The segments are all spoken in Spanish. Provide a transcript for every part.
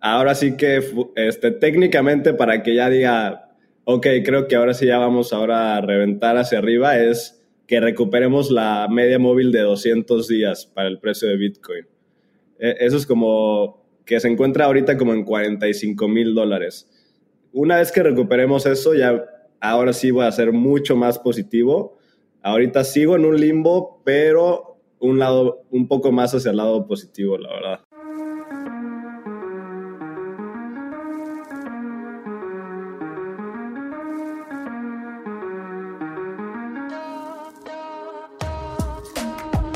ahora sí que este, técnicamente para que ya diga, ok, creo que ahora sí ya vamos ahora a reventar hacia arriba, es que recuperemos la media móvil de 200 días para el precio de Bitcoin. E, eso es como que se encuentra ahorita como en 45 mil dólares. Una vez que recuperemos eso, ya ahora sí voy a ser mucho más positivo. Ahorita sigo en un limbo, pero un lado, un poco más hacia el lado positivo, la verdad.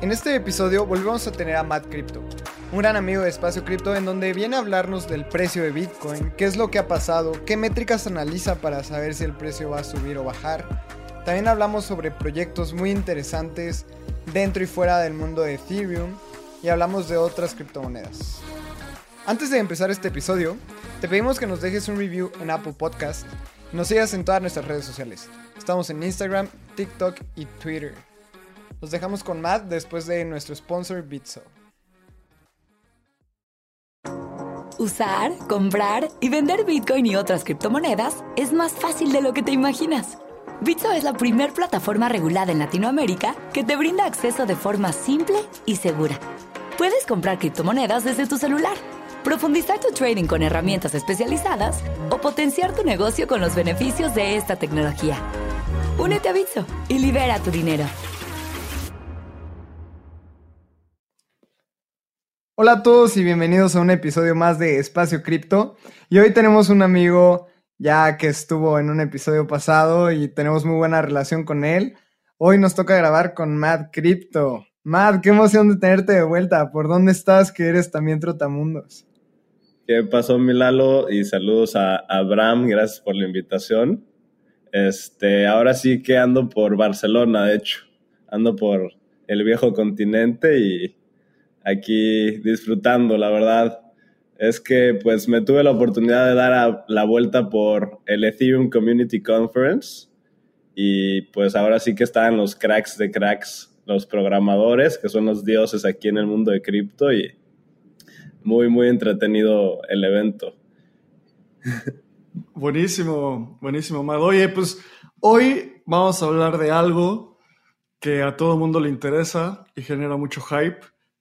En este episodio volvemos a tener a Matt Crypto, un gran amigo de Espacio Cripto en donde viene a hablarnos del precio de Bitcoin, qué es lo que ha pasado, qué métricas analiza para saber si el precio va a subir o bajar. También hablamos sobre proyectos muy interesantes dentro y fuera del mundo de Ethereum y hablamos de otras criptomonedas. Antes de empezar este episodio, te pedimos que nos dejes un review en Apple Podcast y nos sigas en todas nuestras redes sociales. Estamos en Instagram, TikTok y Twitter. Los dejamos con Matt después de nuestro sponsor Bitso. Usar, comprar y vender Bitcoin y otras criptomonedas es más fácil de lo que te imaginas. Bitso es la primer plataforma regulada en Latinoamérica que te brinda acceso de forma simple y segura. Puedes comprar criptomonedas desde tu celular, profundizar tu trading con herramientas especializadas o potenciar tu negocio con los beneficios de esta tecnología. Únete a Bitso y libera tu dinero. Hola a todos y bienvenidos a un episodio más de Espacio Cripto. Y hoy tenemos un amigo ya que estuvo en un episodio pasado y tenemos muy buena relación con él. Hoy nos toca grabar con Matt Crypto. Matt, qué emoción de tenerte de vuelta. ¿Por dónde estás? Que eres también trotamundos. ¿Qué pasó, Milalo? Y saludos a Abraham, gracias por la invitación. Este, ahora sí que ando por Barcelona, de hecho. Ando por el viejo continente y aquí disfrutando, la verdad. Es que pues me tuve la oportunidad de dar la vuelta por el Ethereum Community Conference y pues ahora sí que están los cracks de cracks, los programadores, que son los dioses aquí en el mundo de cripto y muy, muy entretenido el evento. Buenísimo, buenísimo, Mad. Oye, pues hoy vamos a hablar de algo que a todo mundo le interesa y genera mucho hype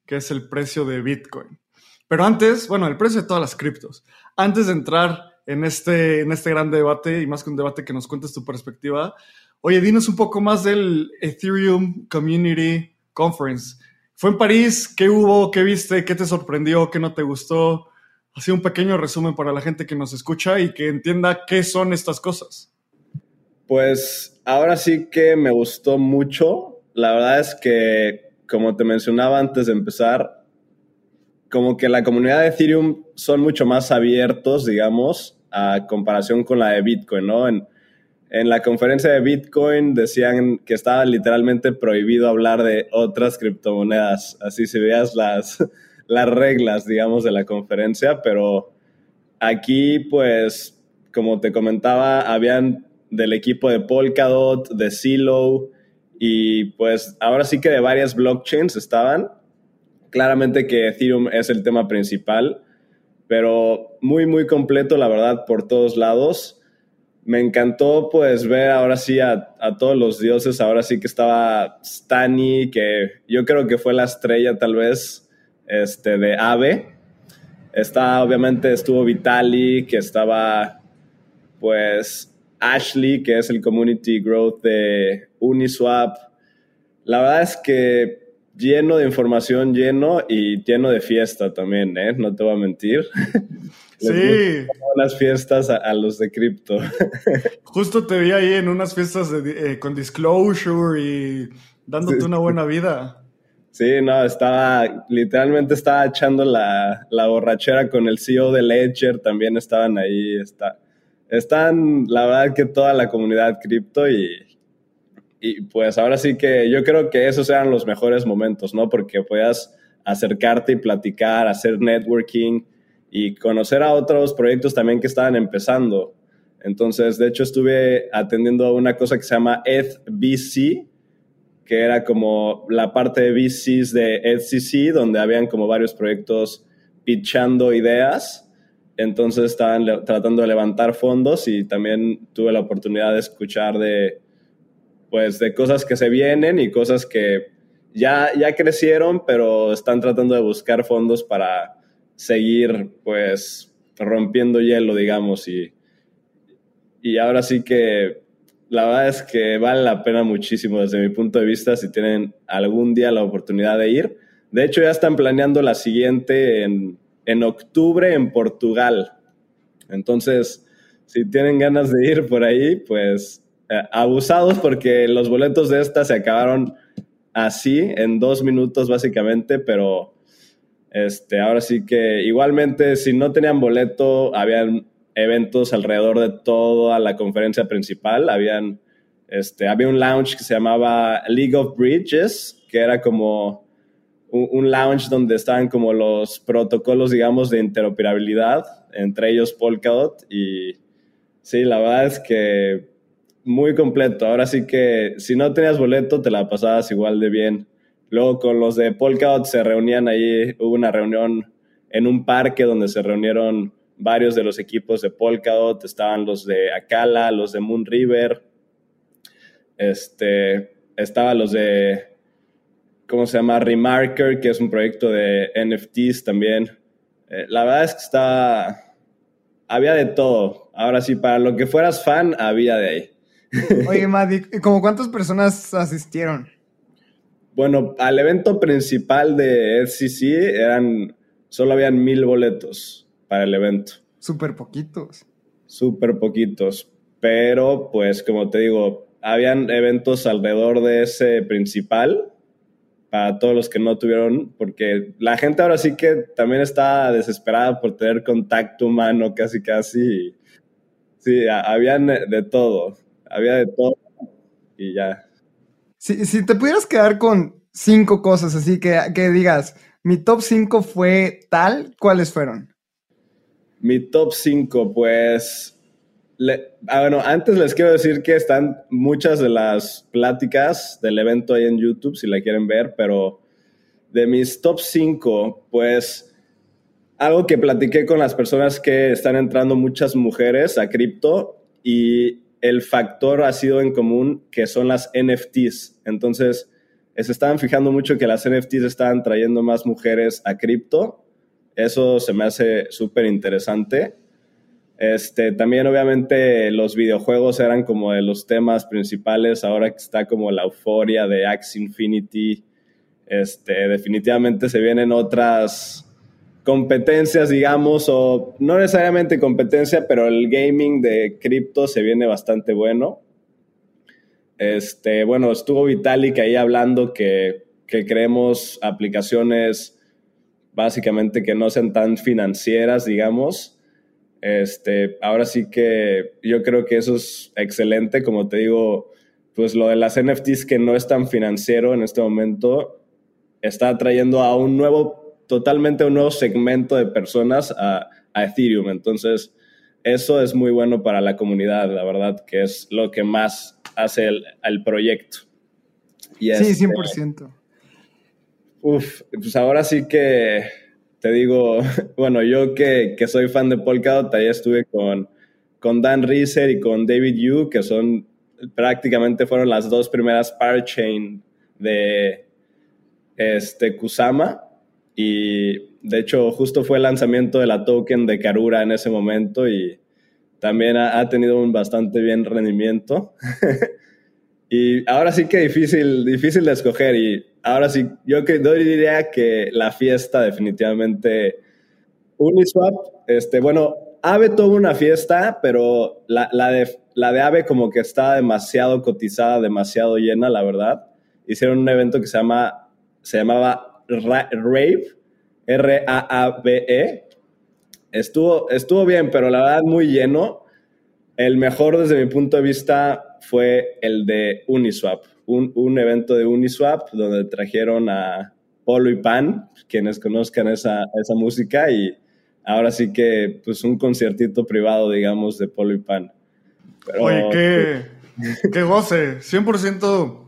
que es el precio de Bitcoin. Pero antes, bueno, el precio de todas las criptos. Antes de entrar en este, en este gran debate, y más que un debate que nos cuentes tu perspectiva, oye, dinos un poco más del Ethereum Community Conference. ¿Fue en París? ¿Qué hubo? ¿Qué viste? ¿Qué te sorprendió? ¿Qué no te gustó? Así un pequeño resumen para la gente que nos escucha y que entienda qué son estas cosas. Pues ahora sí que me gustó mucho. La verdad es que como te mencionaba antes de empezar, como que la comunidad de Ethereum son mucho más abiertos, digamos, a comparación con la de Bitcoin, ¿no? En, la conferencia de Bitcoin decían que estaba literalmente prohibido hablar de otras criptomonedas, así si veas las, las reglas, digamos, de la conferencia, pero aquí, pues, como te comentaba, habían del equipo de Polkadot, de Silo, y pues ahora sí que de varias blockchains estaban. Claramente que Ethereum es el tema principal, pero muy, muy completo, la verdad, por todos lados. Me encantó pues ver ahora sí a, todos los dioses, ahora sí que estaba Stani, que yo creo que fue la estrella tal vez este, de Ave. Está, obviamente estuvo Vitali, que estaba pues Ashley, que es el Community Growth de Uniswap. La verdad es que lleno de información, lleno y lleno de fiesta también, ¿eh? No te voy a mentir. sí. Las fiestas a, los de cripto. Justo te vi ahí en unas fiestas eh, con disclosure y dándote una buena vida. Sí, no, estaba, literalmente estaba echando la, la, borrachera con el CEO de Ledger, también estaban ahí, está, están, la verdad que toda la comunidad cripto y, y pues ahora sí que yo creo que esos eran los mejores momentos, ¿no? Porque podías acercarte y platicar, hacer networking y conocer a otros proyectos también que estaban empezando. Entonces, de hecho, estuve atendiendo una cosa que se llama ETHBC, que era como la parte de VCs de EdCC, donde habían como varios proyectos pitchando ideas. Entonces estaban tratando de levantar fondos y también tuve la oportunidad de escuchar de, pues, de cosas que se vienen y cosas que ya, ya crecieron, pero están tratando de buscar fondos para seguir, pues, rompiendo hielo, digamos. Y, y ahora sí que la verdad es que vale la pena muchísimo desde mi punto de vista si tienen algún día la oportunidad de ir. De hecho, ya están planeando la siguiente en, en octubre en Portugal. Entonces, si tienen ganas de ir por ahí, pues eh, abusados porque los boletos de esta se acabaron así, en dos minutos básicamente, pero este, ahora sí que igualmente si no tenían boleto, habían eventos alrededor de toda la conferencia principal. Habían, este, había un lounge que se llamaba League of Bridges, que era como un, un, lounge donde estaban como los protocolos, digamos, de interoperabilidad, entre ellos Polkadot. Y sí, la verdad es que muy completo. Ahora sí que si no tenías boleto, te la pasabas igual de bien. Luego con los de Polkadot se reunían ahí, hubo una reunión en un parque donde se reunieron varios de los equipos de Polkadot, estaban los de Akala, los de Moon River, este, estaban los de, ¿cómo se llama? Remarker, que es un proyecto de NFTs también. Eh, la verdad es que está, había de todo. Ahora sí, para lo que fueras fan, había de ahí. Oye, Maddy, ¿cómo cuántas personas asistieron? Bueno, al evento principal de SCC eran, solo habían mil boletos para el evento. Súper poquitos. Súper poquitos. Pero, pues, como te digo, habían eventos alrededor de ese principal para todos los que no tuvieron, porque la gente ahora sí que también está desesperada por tener contacto humano casi, casi. Sí, habían de todo. Había de todo y ya. Si, si te pudieras quedar con cinco cosas así que, que digas, mi top cinco fue tal, ¿cuáles fueron? Mi top 5, pues. Ah, bueno, antes les quiero decir que están muchas de las pláticas del evento ahí en YouTube, si la quieren ver, pero de mis top 5, pues algo que platiqué con las personas que están entrando muchas mujeres a cripto y el factor ha sido en común que son las NFTs. Entonces, se estaban fijando mucho que las NFTs estaban trayendo más mujeres a cripto eso se me hace súper interesante. Este, también obviamente los videojuegos eran como de los temas principales, ahora que está como la euforia de Axie Infinity, este, definitivamente se vienen otras competencias, digamos, o no necesariamente competencia, pero el gaming de cripto se viene bastante bueno. Este, bueno, estuvo Vitalik ahí hablando que, que creemos aplicaciones básicamente que no sean tan financieras, digamos. Este, ahora sí que yo creo que eso es excelente, como te digo, pues lo de las NFTs que no es tan financiero en este momento está trayendo a un nuevo, totalmente un nuevo segmento de personas a, Ethereum. Entonces, eso es muy bueno para la comunidad, la verdad, que es lo que más hace el, proyecto. sí, 100%. Uf, pues ahora sí que te digo, bueno, yo que, que soy fan de Polkadot, ahí estuve con, con Dan Reeser y con David Yu, que son prácticamente fueron las dos primeras parachain de este Kusama. Y de hecho, justo fue el lanzamiento de la token de Karura en ese momento y también ha tenido un bastante bien rendimiento. y ahora sí que difícil, difícil de escoger. Y ahora sí, yo, que, diría que la fiesta definitivamente Uniswap, este, bueno, Ave tuvo una fiesta, pero la, la, de, la de Ave como que está demasiado cotizada, demasiado llena, la verdad. Hicieron un evento que se llama se llamaba Rave, R-A-A-B-E. Estuvo, estuvo bien, pero la verdad muy lleno. El mejor desde mi punto de vista fue el de Uniswap, un, un evento de Uniswap donde trajeron a Polo y Pan, quienes conozcan esa, esa música, y ahora sí que pues un conciertito privado, digamos, de Polo y Pan. Oye, qué, qué goce, 100%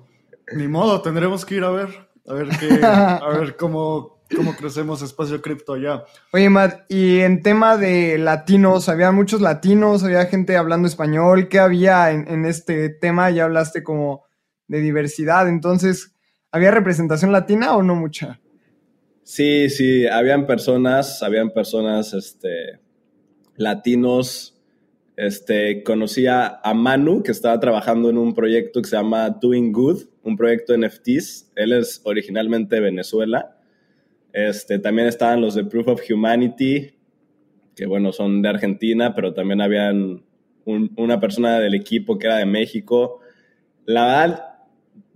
ni modo, tendremos que ir a ver, a ver, qué, a ver cómo, cómo crecemos espacio cripto allá. Oye, Matt, y en tema de latinos, había muchos latinos, había gente hablando español, ¿qué había en, en este tema? Ya hablaste como de diversidad, entonces, ¿había representación latina o no mucha? Sí, sí, habían personas, habían personas, este, latinos, este, conocí a, Manu, que estaba trabajando en un proyecto que se llama Doing Good, un proyecto de NFTs. Él es originalmente de Venezuela. Este, también estaban los de Proof of Humanity, que bueno, son de Argentina, pero también habían una persona del equipo que era de México. La verdad,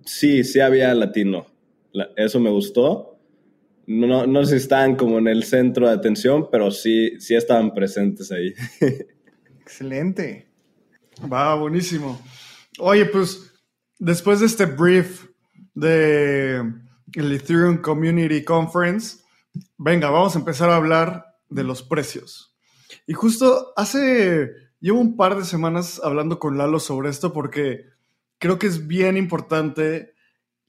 sí, sí había latino. eso me gustó. No, no sé si estaban como en el centro de atención, pero sí, sí estaban presentes ahí. Excelente. Va, buenísimo. Oye, pues después de este brief de el Ethereum Community Conference, venga, vamos a empezar a hablar de los precios. Y justo hace, llevo un par de semanas hablando con Lalo sobre esto porque creo que es bien importante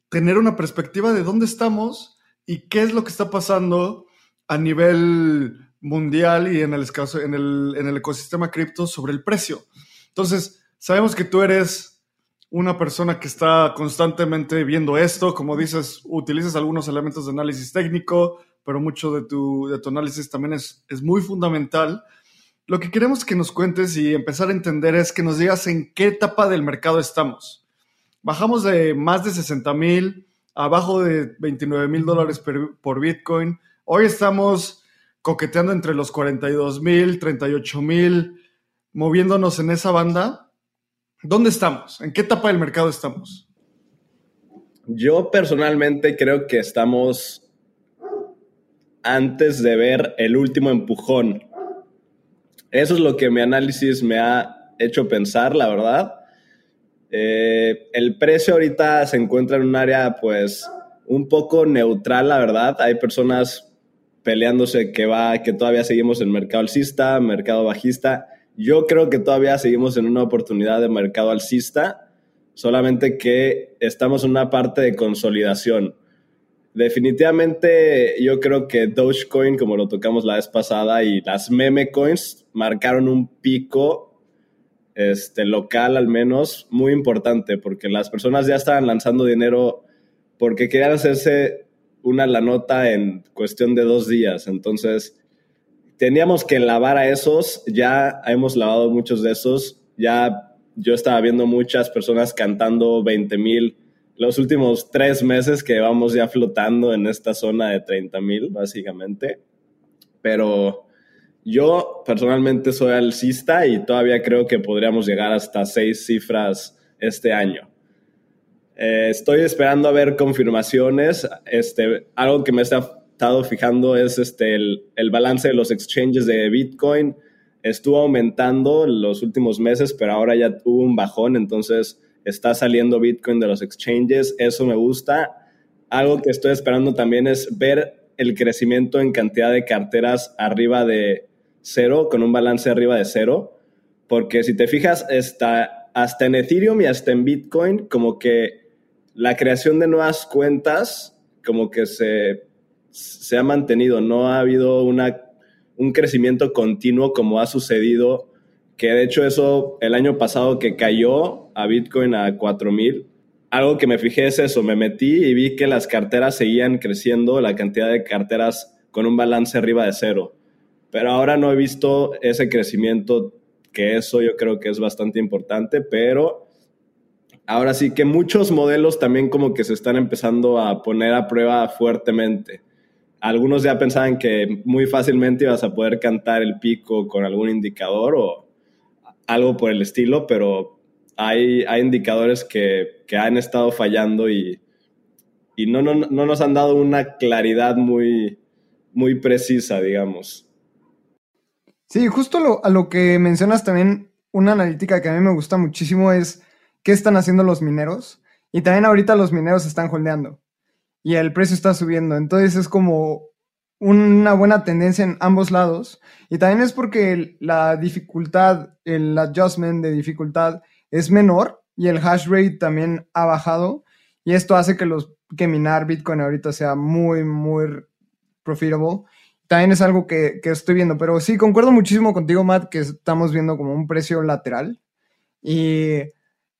tener una perspectiva de dónde estamos y qué es lo que está pasando a nivel mundial y en el, en el, en el ecosistema cripto sobre el precio. Entonces, sabemos que tú eres una persona que está constantemente viendo esto, como dices, utilizas algunos elementos de análisis técnico, pero mucho de tu, de tu análisis también es, es muy fundamental. Lo que queremos que nos cuentes y empezar a entender es que nos digas en qué etapa del mercado estamos. Bajamos de más de 60 mil, abajo de 29 mil dólares por Bitcoin. Hoy estamos coqueteando entre los 42 mil, 38 mil, moviéndonos en esa banda. ¿Dónde estamos? ¿En qué etapa del mercado estamos? Yo personalmente creo que estamos antes de ver el último empujón. Eso es lo que mi análisis me ha hecho pensar, la verdad. Eh, el precio ahorita se encuentra en un área pues un poco neutral, la verdad. Hay personas peleándose que va, que todavía seguimos en mercado alcista, mercado bajista. Yo creo que todavía seguimos en una oportunidad de mercado alcista, solamente que estamos en una parte de consolidación. Definitivamente yo creo que Dogecoin, como lo tocamos la vez pasada, y las meme coins marcaron un pico este, local al menos muy importante, porque las personas ya estaban lanzando dinero porque querían hacerse una la nota en cuestión de dos días. Entonces, teníamos que lavar a esos, ya hemos lavado muchos de esos, ya yo estaba viendo muchas personas cantando 20 mil los últimos tres meses que vamos ya flotando en esta zona de 30 mil, básicamente. Pero yo personalmente soy alcista y todavía creo que podríamos llegar hasta seis cifras este año. Eh, estoy esperando a ver confirmaciones. Este, algo que me he estado fijando es este, el, el, balance de los exchanges de Bitcoin. Estuvo aumentando los últimos meses, pero ahora ya tuvo un bajón, entonces está saliendo Bitcoin de los exchanges. Eso me gusta. Algo que estoy esperando también es ver el crecimiento en cantidad de carteras arriba de cero, con un balance arriba de cero. Porque si te fijas, está, hasta en Ethereum y hasta en Bitcoin, como que la creación de nuevas cuentas como que se, se ha mantenido, no ha habido una, un crecimiento continuo como ha sucedido, que de hecho eso el año pasado que cayó a Bitcoin a 4000, algo que me fijé es eso, me metí y vi que las carteras seguían creciendo, la cantidad de carteras con un balance arriba de cero. Pero ahora no he visto ese crecimiento, que eso yo creo que es bastante importante, pero ahora sí que muchos modelos también como que se están empezando a poner a prueba fuertemente. Algunos ya pensaban que muy fácilmente ibas a poder cantar el pico con algún indicador o algo por el estilo, pero hay, hay indicadores que, que han estado fallando y y no, no, no nos han dado una claridad muy, muy precisa, digamos. Sí, justo a lo que mencionas también, una analítica que a mí me gusta muchísimo es qué están haciendo los mineros. Y también ahorita los mineros están holdeando y el precio está subiendo. Entonces es como una buena tendencia en ambos lados. Y también es porque la dificultad, el adjustment de dificultad es menor y el hash rate también ha bajado. Y esto hace que, los, que minar Bitcoin ahorita sea muy, muy profitable. También es algo que, que estoy viendo. Pero sí, concuerdo muchísimo contigo, Matt, que estamos viendo como un precio lateral. Y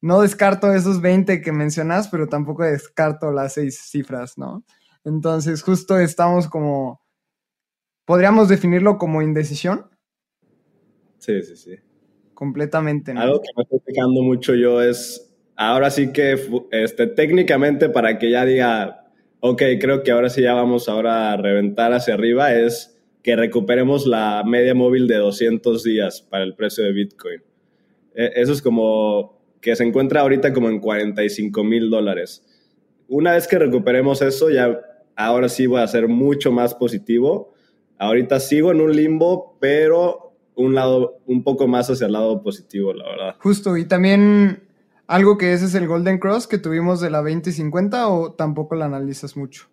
no descarto esos 20 que mencionas, pero tampoco descarto las seis cifras, ¿no? Entonces, justo estamos como, podríamos definirlo como indecisión. Sí, sí, sí. Completamente. ¿no? Algo que me estoy fijando mucho yo es, ahora sí que este, técnicamente para que ya diga, ok, creo que ahora sí ya vamos ahora a reventar hacia arriba, es que recuperemos la media móvil de 200 días para el precio de Bitcoin. E, eso es como que se encuentra ahorita como en 45 mil dólares. Una vez que recuperemos eso, ya ahora sí voy a ser mucho más positivo. Ahorita sigo en un limbo, pero un lado, un poco más hacia el lado positivo, la verdad. Justo, y también algo que ese es el Golden Cross que tuvimos de la 2050 o tampoco la analizas mucho.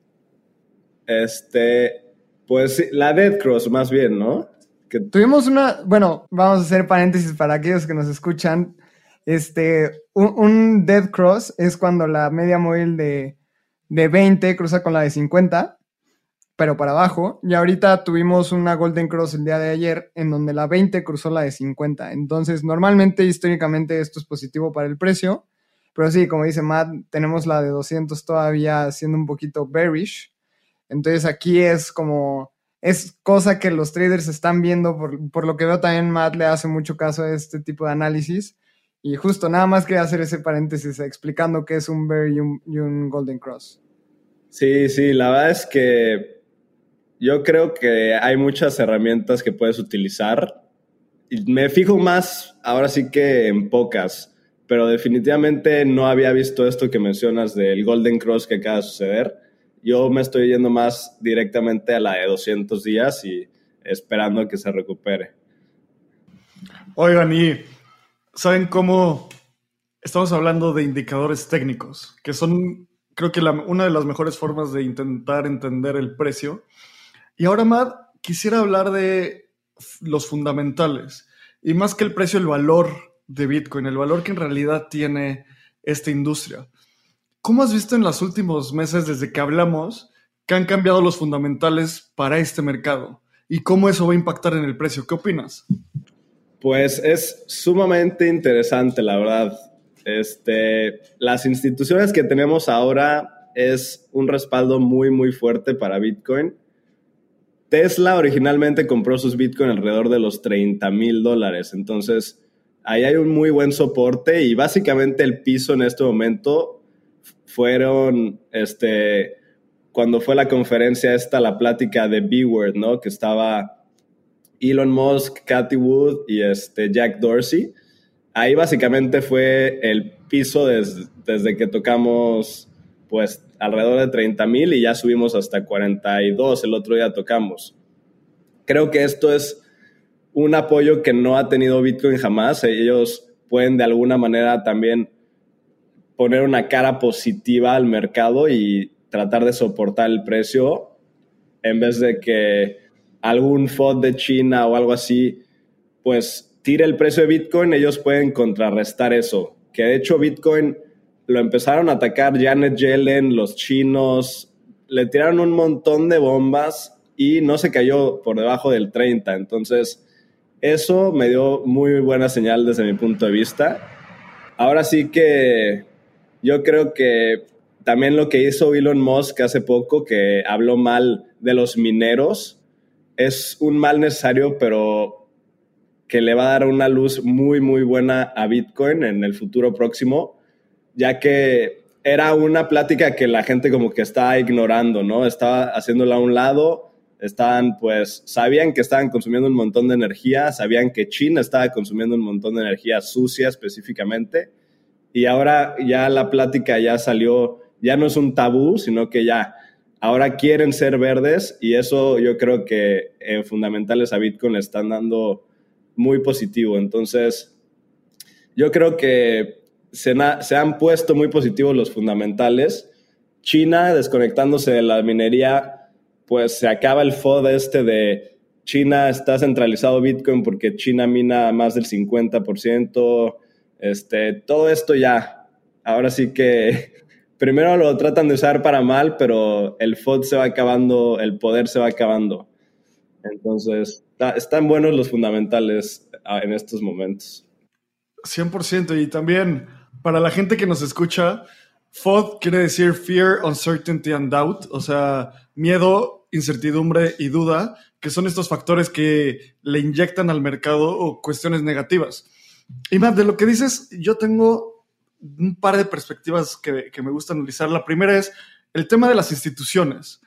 Este, pues la Dead Cross más bien, ¿no? Que... Tuvimos una, bueno, vamos a hacer paréntesis para aquellos que nos escuchan. Este, un, dead cross es cuando la media móvil de, de 20 cruza con la de 50, pero para abajo. Y ahorita tuvimos una golden cross el día de ayer en donde la 20 cruzó la de 50. Entonces, normalmente, históricamente, esto es positivo para el precio. Pero sí, como dice Matt, tenemos la de 200 todavía siendo un poquito bearish. Entonces aquí es como, es cosa que los traders están viendo, por, por, lo que veo también Matt le hace mucho caso a este tipo de análisis. Y justo nada más quería hacer ese paréntesis explicando qué es un Bear y un, Golden Cross. Sí, sí, la verdad es que yo creo que hay muchas herramientas que puedes utilizar. Y me fijo más ahora sí que en pocas, pero definitivamente no había visto esto que mencionas del Golden Cross que acaba de suceder. Yo me estoy yendo más directamente a la de 200 días y esperando que se recupere. Oigan, y ¿Saben cómo estamos hablando de indicadores técnicos? Que son, creo que una de las mejores formas de intentar entender el precio. Y ahora, Matt, quisiera hablar de los fundamentales. Y más que el precio, el valor de Bitcoin, el valor que en realidad tiene esta industria. ¿Cómo has visto en los últimos meses desde que hablamos que han cambiado los fundamentales para este mercado? ¿Y cómo eso va a impactar en el precio? ¿Qué opinas? Pues es sumamente interesante, la verdad. Este, las instituciones que tenemos ahora es un respaldo muy, muy fuerte para Bitcoin. Tesla originalmente compró sus Bitcoin alrededor de los 30 mil dólares. Entonces, ahí hay un muy buen soporte y básicamente el piso en este momento fueron, este, cuando fue la conferencia esta, la plática de B-Word, ¿no? Que estaba Elon Musk, Cathy Wood y este Jack Dorsey. Ahí básicamente fue el piso desde que tocamos pues alrededor de 30 mil y ya subimos hasta 42, el otro día tocamos. Creo que esto es un apoyo que no ha tenido Bitcoin jamás. Ellos pueden de alguna manera también poner una cara positiva al mercado y tratar de soportar el precio en vez de que algún FOD de China o algo así, pues tire el precio de Bitcoin, ellos pueden contrarrestar eso. Que de hecho Bitcoin lo empezaron a atacar Janet Yellen, los chinos, le tiraron un montón de bombas y no se cayó por debajo del 30. Entonces, eso me dio muy buena señal desde mi punto de vista. Ahora sí que yo creo que también lo que hizo Elon Musk hace poco, que habló mal de los mineros, es un mal necesario, pero que le va a dar una luz muy, muy buena a Bitcoin en el futuro próximo, ya que era una plática que la gente como que estaba ignorando, ¿no? Estaba haciéndola a un lado, estaban pues, sabían que estaban consumiendo un montón de energía, sabían que China estaba consumiendo un montón de energía sucia específicamente, y ahora ya la plática ya salió ya no es un tabú, sino que ya ahora quieren ser verdes y eso yo creo que en fundamentales a Bitcoin le están dando muy positivo. Entonces, yo creo que se, han puesto muy positivos los fundamentales. China desconectándose de la minería, pues se acaba el FOD este de China está centralizado Bitcoin porque China mina más del 50%. Este, todo esto ya, ahora sí que primero lo tratan de usar para mal, pero el FOD se va acabando, el poder se va acabando. Entonces, están buenos los fundamentales ah, en estos momentos. 100%. Y también para la gente que nos escucha, FOD quiere decir Fear, Uncertainty and Doubt, o sea, miedo, incertidumbre y duda, que son estos factores que le inyectan al mercado o cuestiones negativas. Y más de lo que dices, yo tengo un par de perspectivas que, que me gusta analizar. La primera es el tema de las instituciones.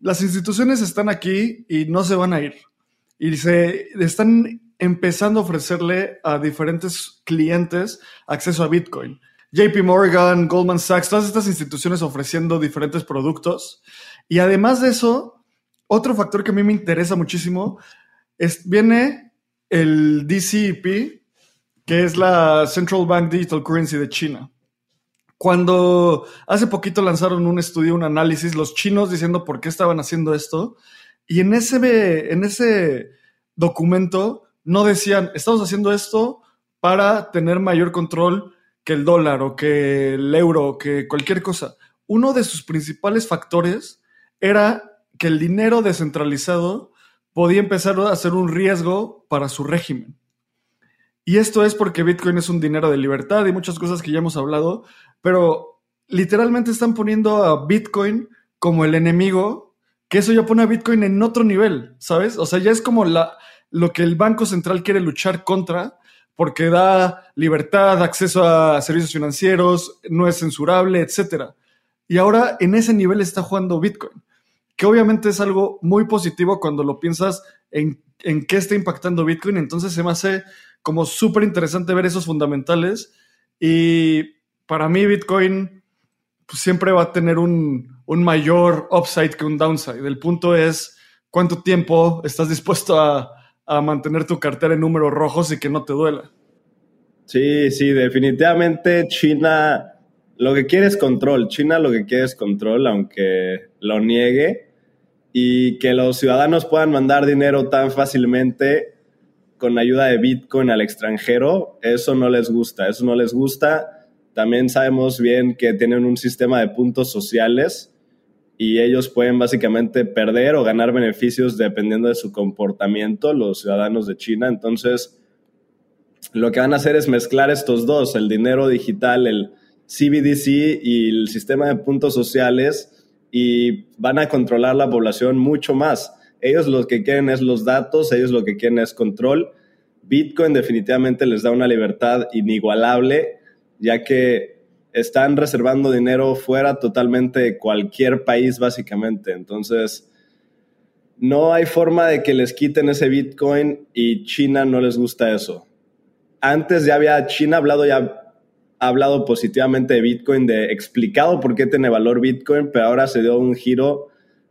Las instituciones están aquí y no se van a ir. Y se están empezando a ofrecerle a diferentes clientes acceso a Bitcoin. JP Morgan, Goldman Sachs, todas estas instituciones ofreciendo diferentes productos. Y además de eso, otro factor que a mí me interesa muchísimo es, viene el DCEP, que es la Central Bank Digital Currency de China. Cuando hace poquito lanzaron un estudio, un análisis, los chinos diciendo por qué estaban haciendo esto, y en ese, en ese documento no decían, estamos haciendo esto para tener mayor control que el dólar o que el euro o que cualquier cosa. Uno de sus principales factores era que el dinero descentralizado podía empezar a ser un riesgo para su régimen. Y esto es porque Bitcoin es un dinero de libertad y muchas cosas que ya hemos hablado, pero literalmente están poniendo a Bitcoin como el enemigo, que eso ya pone a Bitcoin en otro nivel, ¿sabes? O sea, ya es como la, lo que el Banco Central quiere luchar contra porque da libertad, acceso a servicios financieros, no es censurable, etc. Y ahora en ese nivel está jugando Bitcoin, que obviamente es algo muy positivo cuando lo piensas en, en qué está impactando Bitcoin. Entonces se me hace como súper interesante ver esos fundamentales. Y para mí Bitcoin pues, siempre va a tener un, un mayor upside que un downside. El punto es cuánto tiempo estás dispuesto a, a mantener tu cartera en números rojos y que no te duela. Sí, sí, definitivamente China lo que quiere es control. China lo que quiere es control, aunque lo niegue. Y que los ciudadanos puedan mandar dinero tan fácilmente con ayuda de Bitcoin al extranjero, eso no les gusta. Eso no les gusta. También sabemos bien que tienen un sistema de puntos sociales y ellos pueden básicamente perder o ganar beneficios dependiendo de su comportamiento, los ciudadanos de China. Entonces, lo que van a hacer es mezclar estos dos, el dinero digital, el CBDC y el sistema de puntos sociales, y van a controlar la población mucho más. Ellos lo que quieren es los datos, ellos lo que quieren es control. Bitcoin definitivamente les da una libertad inigualable, ya que están reservando dinero fuera totalmente de cualquier país, básicamente. Entonces, no hay forma de que les quiten ese Bitcoin y China no les gusta eso. Antes ya había China hablado ya ha hablado positivamente de Bitcoin, de explicado por qué tiene valor Bitcoin, pero ahora se dio un giro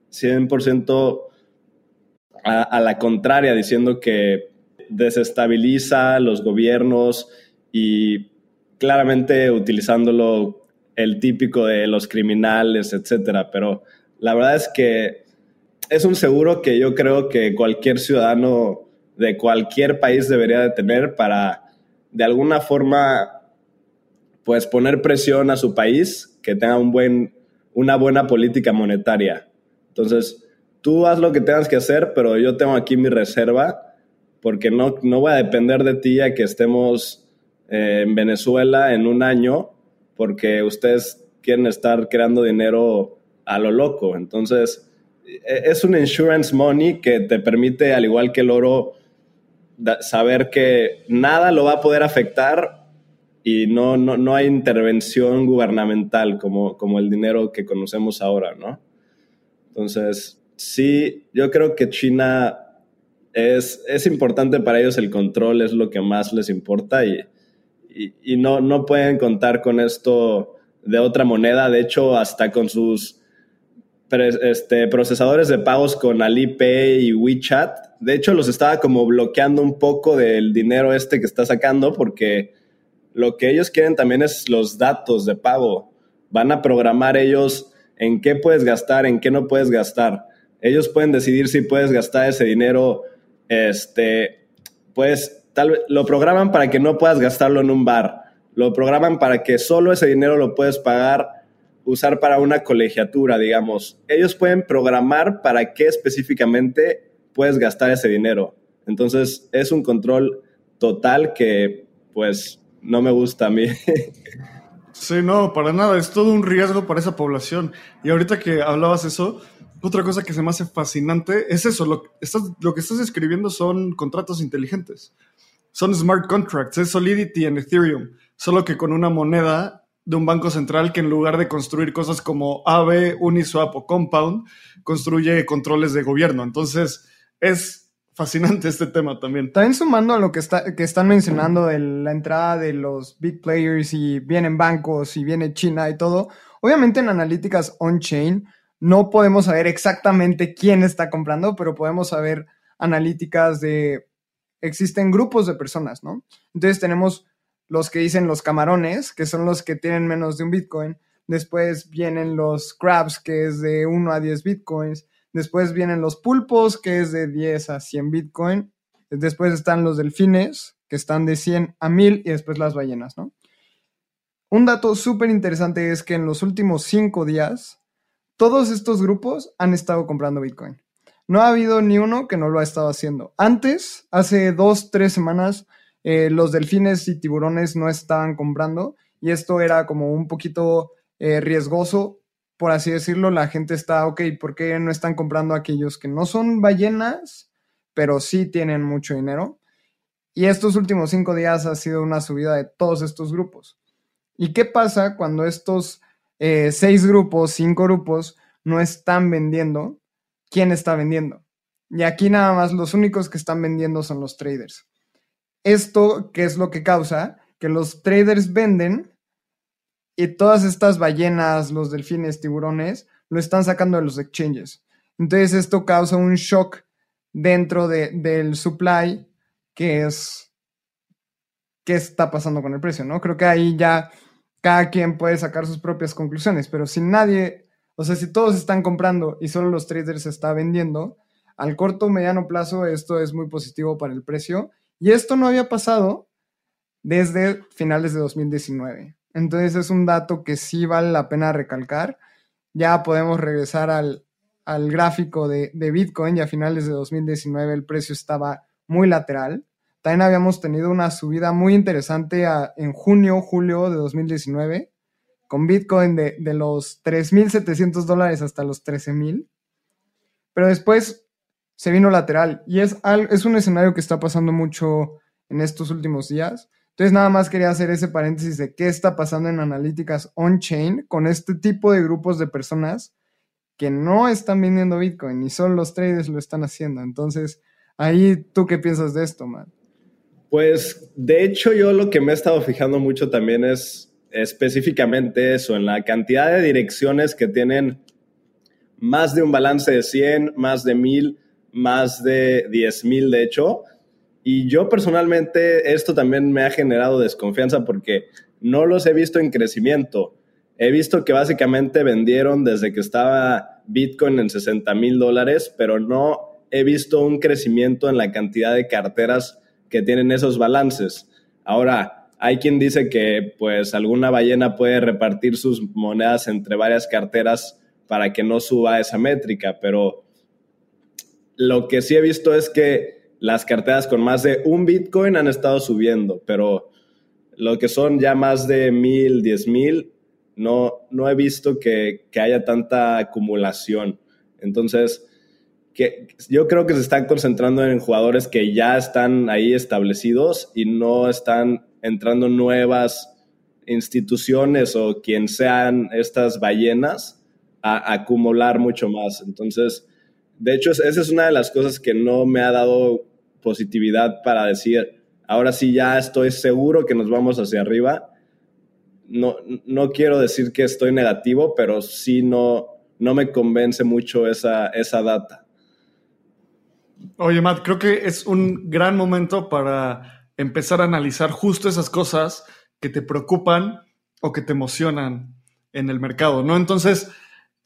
100% a, la contraria, diciendo que desestabiliza los gobiernos y claramente utilizándolo el típico de los criminales, etcétera. Pero la verdad es que es un seguro que yo creo que cualquier ciudadano de cualquier país debería de tener para de alguna forma pues poner presión a su país que tenga un buen, una buena política monetaria. Entonces, tú haz lo que tengas que hacer, pero yo tengo aquí mi reserva porque no, no voy a depender de ti a que estemos eh, en Venezuela en un año porque ustedes quieren estar creando dinero a lo loco. Entonces, e, es un insurance money que te permite, al igual que el oro, saber que nada lo va a poder afectar y no, no, no hay intervención gubernamental como, como el dinero que conocemos ahora, ¿no? Entonces, sí, yo creo que China es, es importante para ellos el control, es lo que más les importa y, y, no, no pueden contar con esto de otra moneda. De hecho, hasta con sus este, procesadores de pagos con Alipay y WeChat. De hecho, los estaba como bloqueando un poco del dinero este que está sacando porque lo que ellos quieren también es los datos de pago. Van a programar ellos en qué puedes gastar, en qué no puedes gastar. Ellos pueden decidir si puedes gastar ese dinero, este, pues tal vez lo programan para que no puedas gastarlo en un bar. Lo programan para que solo ese dinero lo puedes pagar usar para una colegiatura, digamos. Ellos pueden programar para qué específicamente puedes gastar ese dinero. Entonces, es un control total que, pues, no me gusta a mí. Sí, no, para nada. Es todo un riesgo para esa población. Y ahorita que hablabas eso, otra cosa que se me hace fascinante es eso. Lo, que estás escribiendo son contratos inteligentes. Son smart contracts. Es Solidity en Ethereum. Solo que con una moneda de un banco central que en lugar de construir cosas como AVE, Uniswap o Compound, construye controles de gobierno. Entonces, es fascinante este tema también. También sumando a lo que, que están mencionando de la entrada de los big players y vienen bancos y viene China y todo, obviamente en analíticas on-chain no podemos saber exactamente quién está comprando, pero podemos saber analíticas de... Existen grupos de personas, ¿no? Entonces tenemos los que dicen los camarones, que son los que tienen menos de un Bitcoin. Después vienen los crabs, que es de 1 a 10 Bitcoins. Después vienen los pulpos, que es de 10 a 100 Bitcoin. Después están los delfines, que están de 100 a 1000. Y después las ballenas, ¿no? Un dato súper interesante es que en los últimos 5 días, todos estos grupos han estado comprando Bitcoin. No ha habido ni uno que no lo ha estado haciendo. Antes, hace 2, 3 semanas, eh, los delfines y tiburones no estaban comprando y esto era como un poquito eh, riesgoso, por así decirlo. La gente está, ok, ¿por qué no están comprando aquellos que no son ballenas, pero sí tienen mucho dinero? Y estos últimos cinco días ha sido una subida de todos estos grupos. ¿Y qué pasa cuando estos eh, seis grupos, cinco grupos, no están vendiendo? ¿Quién está vendiendo? Y aquí nada más los únicos que están vendiendo son los traders. Esto, ¿qué es lo que causa? Que los traders venden y todas estas ballenas, los delfines, tiburones, lo están sacando de los exchanges. Entonces esto causa un shock dentro del supply que es qué está pasando con el precio, ¿no? Creo que ahí ya cada quien puede sacar sus propias conclusiones, pero si nadie, o sea, si todos están comprando y solo los traders está vendiendo, al corto o mediano plazo esto es muy positivo para el precio y esto no había pasado desde finales de 2019. Entonces es un dato que sí vale la pena recalcar. Ya podemos regresar al, gráfico de, Bitcoin y a finales de 2019 el precio estaba muy lateral. También habíamos tenido una subida muy interesante en junio, julio de 2019, con Bitcoin de, de los 3.700 dólares hasta los 13.000. Pero después se vino lateral. Y es, un escenario que está pasando mucho en estos últimos días. Entonces nada más quería hacer ese paréntesis de qué está pasando en analíticas on-chain con este tipo de grupos de personas que no están vendiendo Bitcoin, ni solo los traders lo están haciendo. Entonces, ahí tú qué piensas de esto, man. Pues de hecho yo lo que me he estado fijando mucho también es específicamente eso, en la cantidad de direcciones que tienen más de un balance de 100, más de 1000 más de 10 mil, de hecho. Y yo personalmente esto también me ha generado desconfianza porque no los he visto en crecimiento. He visto que básicamente vendieron desde que estaba Bitcoin en 60 mil dólares, pero no he visto un crecimiento en la cantidad de carteras que tienen esos balances. Ahora, hay quien dice que pues alguna ballena puede repartir sus monedas entre varias carteras para que no suba esa métrica, pero lo que sí he visto es que las carteras con más de un Bitcoin han estado subiendo, pero lo que son ya más de mil, diez mil, no, no he visto que, haya tanta acumulación. Entonces, yo creo que se están concentrando en jugadores que ya están ahí establecidos y no están entrando nuevas instituciones o quien sean estas ballenas a acumular mucho más. Entonces, de hecho, esa es una de las cosas que no me ha dado positividad para decir, ahora sí ya estoy seguro que nos vamos hacia arriba. no, no quiero decir que estoy negativo, pero sí no, no me convence mucho esa, esa data. Oye, Matt, creo que es un gran momento para empezar a analizar justo esas cosas que te preocupan o que te emocionan en el mercado, ¿no? Entonces,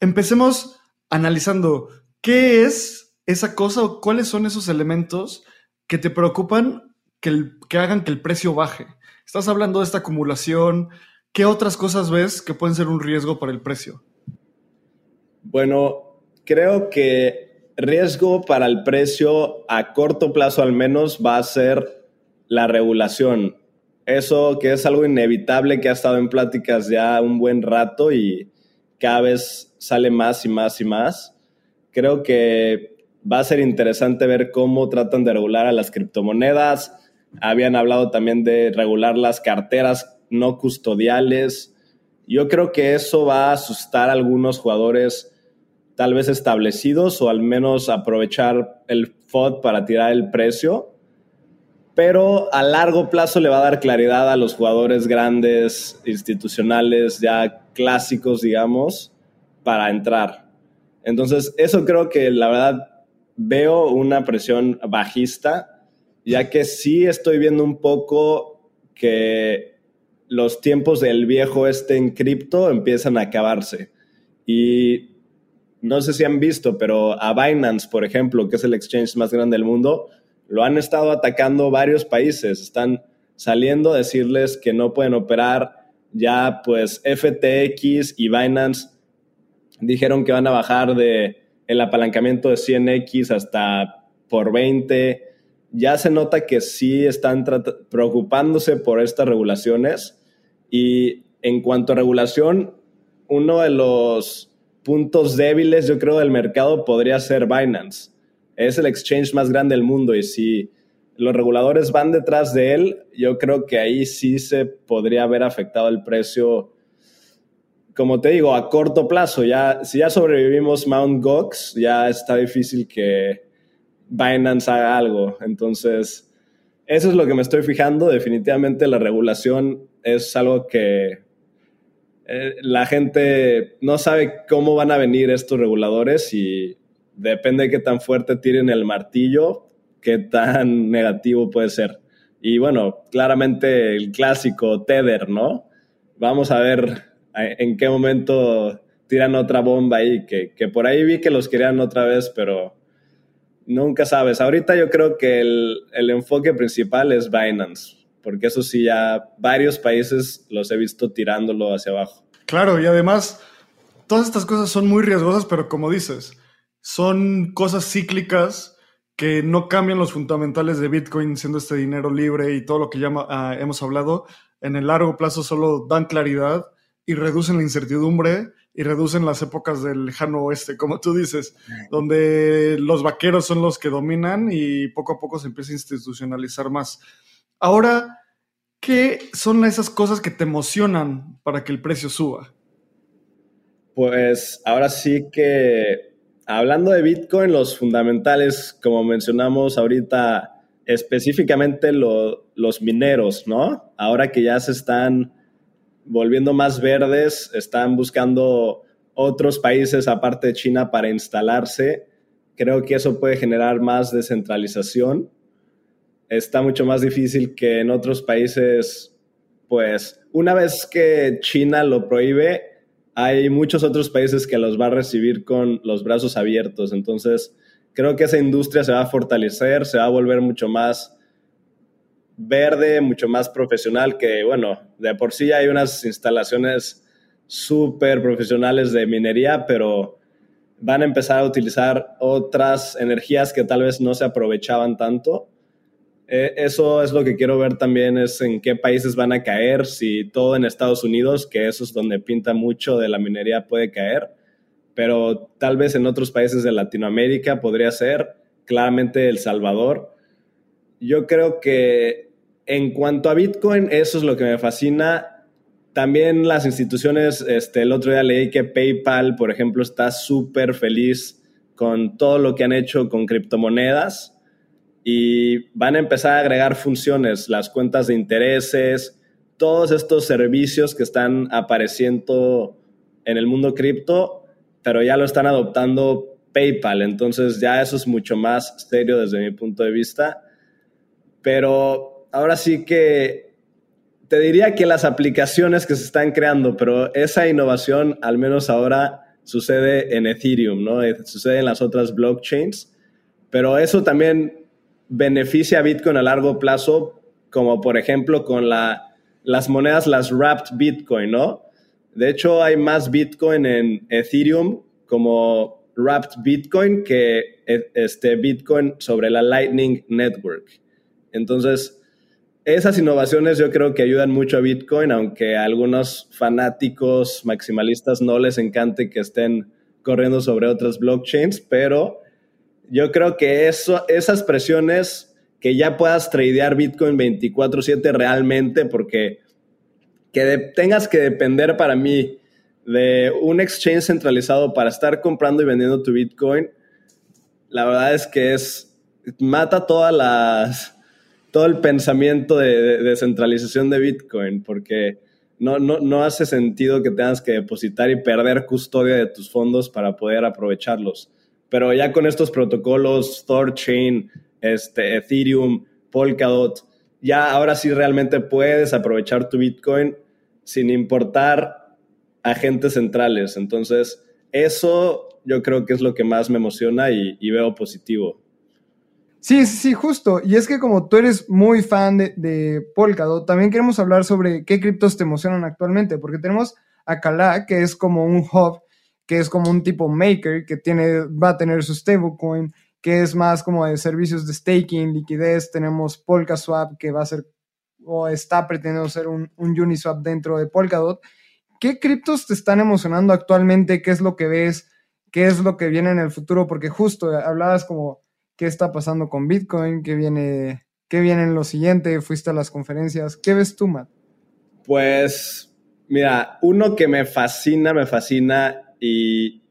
empecemos analizando qué es esa cosa o cuáles son esos elementos que te preocupan que, que hagan que el precio baje. Estás hablando de esta acumulación. ¿Qué otras cosas ves que pueden ser un riesgo para el precio? Bueno, creo que riesgo para el precio a corto plazo al menos va a ser la regulación. Eso que es algo inevitable que ha estado en pláticas ya un buen rato y cada vez sale más y más y más. Creo que va a ser interesante ver cómo tratan de regular a las criptomonedas. Habían hablado también de regular las carteras no custodiales. Yo creo que eso va a asustar a algunos jugadores tal vez establecidos o al menos aprovechar el FOD para tirar el precio. Pero a largo plazo le va a dar claridad a los jugadores grandes, institucionales, ya clásicos, digamos, para entrar. Entonces, eso creo que la verdad veo una presión bajista, ya que sí estoy viendo un poco que los tiempos del viejo este en cripto empiezan a acabarse. Y no sé si han visto, pero a Binance, por ejemplo, que es el exchange más grande del mundo, lo han estado atacando varios países. Están saliendo a decirles que no pueden operar. Ya pues FTX y Binance dijeron que van a bajar de el apalancamiento de 100x hasta por 20. Ya se nota que sí están preocupándose por estas regulaciones. Y en cuanto a regulación, uno de los puntos débiles, yo creo, del mercado podría ser Binance. Es el exchange más grande del mundo y si los reguladores van detrás de él, yo creo que ahí sí se podría haber afectado el precio, como te digo, a corto plazo. Ya, si ya sobrevivimos Mount Gox, ya está difícil que Binance haga algo. Entonces, eso es lo que me estoy fijando. Definitivamente la regulación es algo que eh, la gente no sabe cómo van a venir estos reguladores y depende de qué tan fuerte tiren el martillo, qué tan negativo puede ser. Y bueno, claramente el clásico Tether, ¿no? Vamos a ver en qué momento tiran otra bomba ahí, que, que por ahí vi que los querían otra vez, pero nunca sabes. Ahorita yo creo que el, el enfoque principal es Binance porque eso sí, ya varios países los he visto tirándolo hacia abajo. Claro, y además, todas estas cosas son muy riesgosas, pero como dices, son cosas cíclicas que no cambian los fundamentales de Bitcoin siendo este dinero libre y todo lo que ya ah, hemos hablado. En el largo plazo solo dan claridad y reducen la incertidumbre y reducen las épocas del lejano oeste, como tú dices, donde los vaqueros son los que dominan y poco a poco se empieza a institucionalizar más. Ahora, ¿qué son esas cosas que te emocionan para que el precio suba? Pues ahora sí que hablando de Bitcoin, los fundamentales, como mencionamos ahorita, específicamente los mineros, ¿no? Ahora que ya se están volviendo más verdes, están buscando otros países aparte de China para instalarse. Creo que eso puede generar más descentralización está mucho más difícil que en otros países, pues una vez que China lo prohíbe, hay muchos otros países que los va a recibir con los brazos abiertos. Entonces, creo que esa industria se va a fortalecer, se va a volver mucho más verde, mucho más profesional, que bueno, de por sí hay unas instalaciones súper profesionales de minería, pero van a empezar a utilizar otras energías que tal vez no se aprovechaban tanto eh, eso es lo que quiero ver también, es en qué países van a caer, si todo en Estados Unidos, que eso es donde pinta mucho de la minería, puede caer, pero tal vez en otros países de Latinoamérica podría ser, claramente El Salvador. Yo creo que en cuanto a Bitcoin, eso es lo que me fascina. También las instituciones, este, el otro día leí que PayPal, por ejemplo, está súper feliz con todo lo que han hecho con criptomonedas y van a empezar a agregar funciones, las cuentas de intereses, todos estos servicios que están apareciendo en el mundo cripto, pero ya lo están adoptando PayPal. Entonces ya eso es mucho más serio desde mi punto de vista. Pero ahora sí que te diría que las aplicaciones que se están creando, pero esa innovación al menos ahora sucede en Ethereum, ¿no? Eh, sucede en las otras blockchains, pero eso también beneficia a Bitcoin a largo plazo, como por ejemplo con la, las monedas, las wrapped Bitcoin, ¿no? De hecho, hay más Bitcoin en Ethereum como wrapped Bitcoin que e, este Bitcoin sobre la Lightning Network. Entonces, esas innovaciones yo creo que ayudan mucho a Bitcoin, aunque a algunos fanáticos maximalistas no les encante que estén corriendo sobre otras blockchains, pero yo creo que eso, esas presiones que ya puedas tradear Bitcoin 24/7 realmente, porque que tengas que depender para mí de un exchange centralizado para estar comprando y vendiendo tu Bitcoin, la verdad es que es mata todas las todo el pensamiento de, descentralización de, Bitcoin, porque no, no, no, hace sentido que tengas que depositar y perder custodia de tus fondos para poder aprovecharlos. Pero ya con estos protocolos, Thorchain, este, Ethereum, Polkadot, ya ahora sí realmente puedes aprovechar tu Bitcoin sin importar agentes centrales. Entonces, eso yo creo que es lo que más me emociona y veo positivo. Sí, sí, sí, justo. Y es que como tú eres muy fan de, Polkadot, también queremos hablar sobre qué criptos te emocionan actualmente, porque tenemos a Kala, que es como un hub, que es como un tipo maker, que tiene, va a tener su stablecoin, que es más como de servicios de staking, liquidez. Tenemos Polkaswap, que va a ser o está pretendiendo ser un, un Uniswap dentro de Polkadot. ¿Qué criptos te están emocionando actualmente? ¿Qué es lo que ves? ¿Qué es lo que viene en el futuro? Porque justo hablabas como qué está pasando con Bitcoin, qué viene, qué viene en lo siguiente, fuiste a las conferencias, ¿qué ves tú, Matt? Pues, mira, uno que me fascina, me fascina y